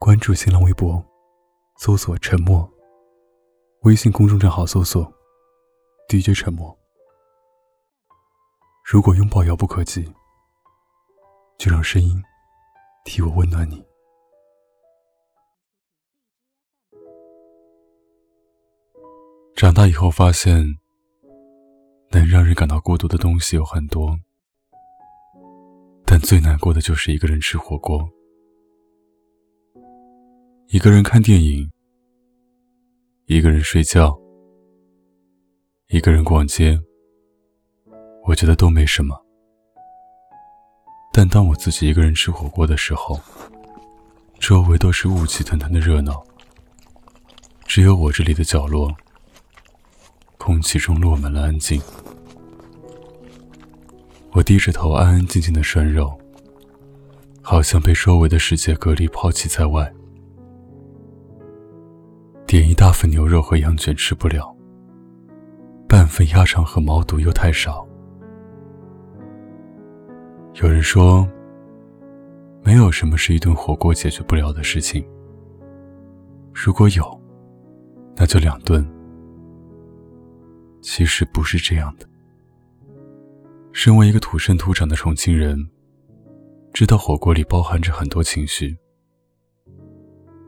关注新浪微博，搜索“沉默”。微信公众账号搜索 “DJ 沉默”。如果拥抱遥不可及，就让声音替我温暖你。长大以后发现，能让人感到孤独的东西有很多，但最难过的就是一个人吃火锅。一个人看电影，一个人睡觉，一个人逛街，我觉得都没什么。但当我自己一个人吃火锅的时候，周围都是雾气腾腾的热闹，只有我这里的角落，空气中落满了安静。我低着头，安安静静的涮肉，好像被周围的世界隔离，抛弃在外。点一大份牛肉和羊卷吃不了，半份鸭肠和毛肚又太少。有人说，没有什么是一顿火锅解决不了的事情。如果有，那就两顿。其实不是这样的。身为一个土生土长的重庆人，知道火锅里包含着很多情绪。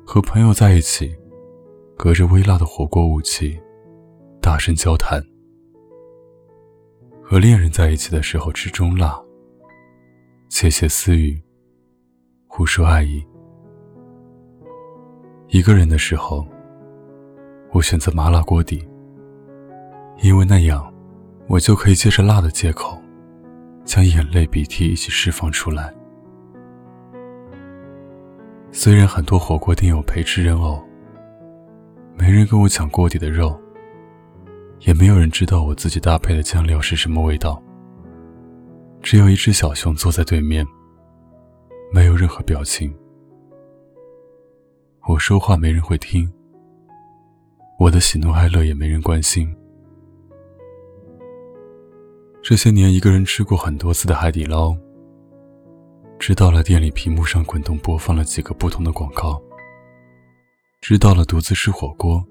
和朋友在一起。隔着微辣的火锅雾气，大声交谈；和恋人在一起的时候吃中辣，窃窃私语，互说爱意。一个人的时候，我选择麻辣锅底，因为那样，我就可以借着辣的借口，将眼泪鼻涕一起释放出来。虽然很多火锅店有陪吃人偶。没人跟我抢锅底的肉，也没有人知道我自己搭配的酱料是什么味道。只有一只小熊坐在对面，没有任何表情。我说话没人会听，我的喜怒哀乐也没人关心。这些年，一个人吃过很多次的海底捞，知道了店里屏幕上滚动播放了几个不同的广告。知道了，独自吃火锅，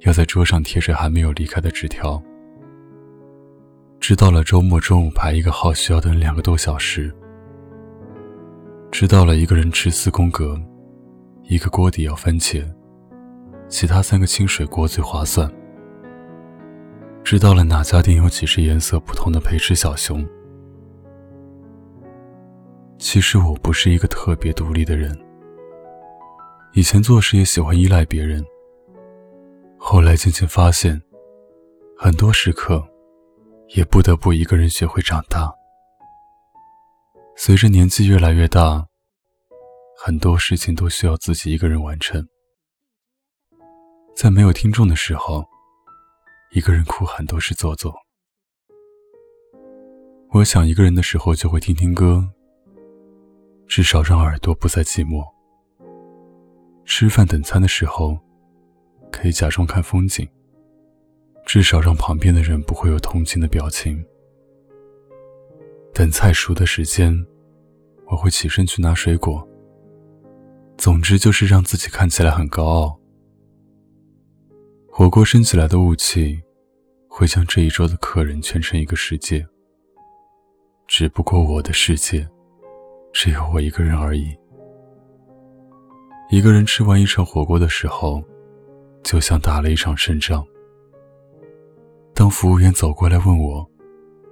要在桌上贴着还没有离开的纸条。知道了，周末中午排一个号需要等两个多小时。知道了，一个人吃四宫格，一个锅底要番茄，其他三个清水锅最划算。知道了，哪家店有几只颜色不同的陪吃小熊。其实我不是一个特别独立的人。以前做事也喜欢依赖别人，后来渐渐发现，很多时刻，也不得不一个人学会长大。随着年纪越来越大，很多事情都需要自己一个人完成。在没有听众的时候，一个人哭很多是做作。我想一个人的时候就会听听歌，至少让耳朵不再寂寞。吃饭等餐的时候，可以假装看风景，至少让旁边的人不会有同情的表情。等菜熟的时间，我会起身去拿水果。总之就是让自己看起来很高傲。火锅升起来的雾气，会将这一桌的客人圈成一个世界。只不过我的世界，只有我一个人而已。一个人吃完一场火锅的时候，就像打了一场胜仗。当服务员走过来问我，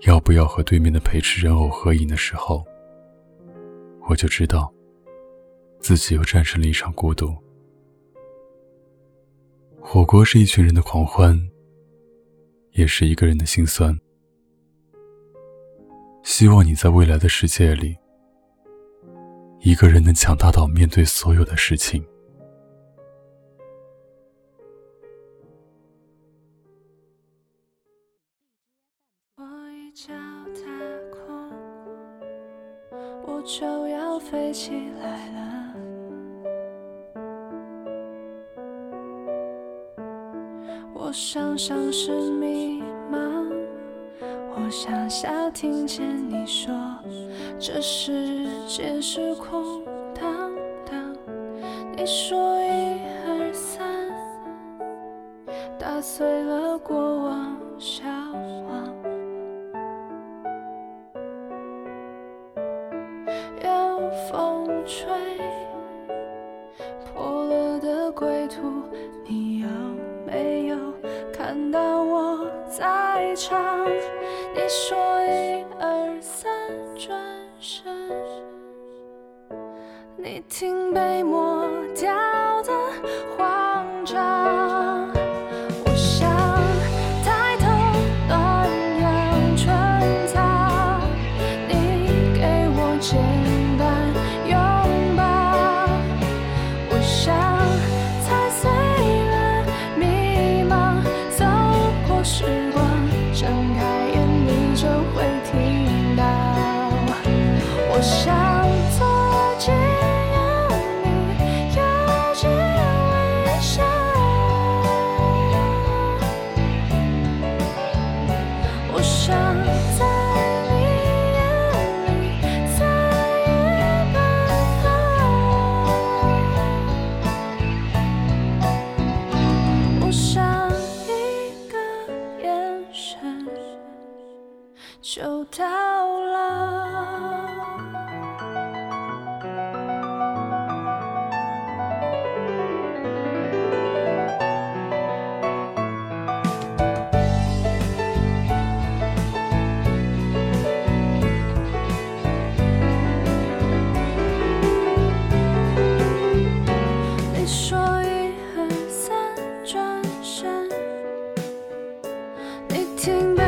要不要和对面的陪吃人偶合影的时候，我就知道，自己又战胜了一场孤独。火锅是一群人的狂欢，也是一个人的心酸。希望你在未来的世界里。一个人能强大到面对所有的事情。我一脚踏空，我就要飞起来了。我想像是迷茫，我想象听见你说。这世界是空荡荡你说一二三打碎了过往消亡。有风吹。你听被抹掉的慌就到了。你说一二三转身，你听。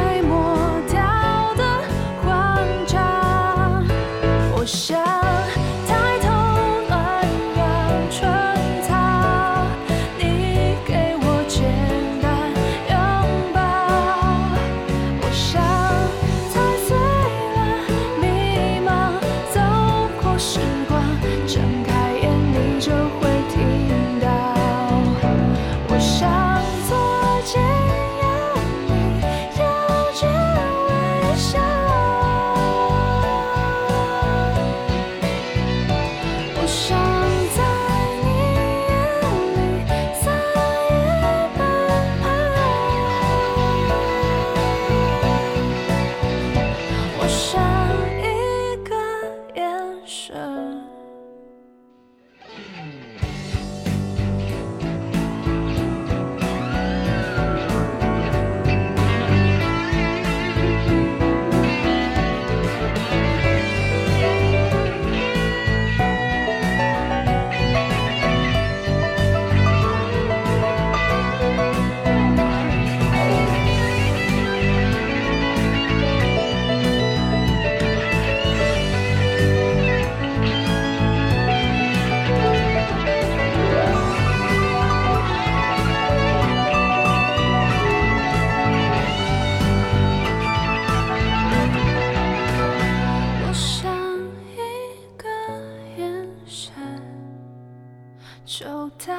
就到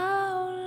了。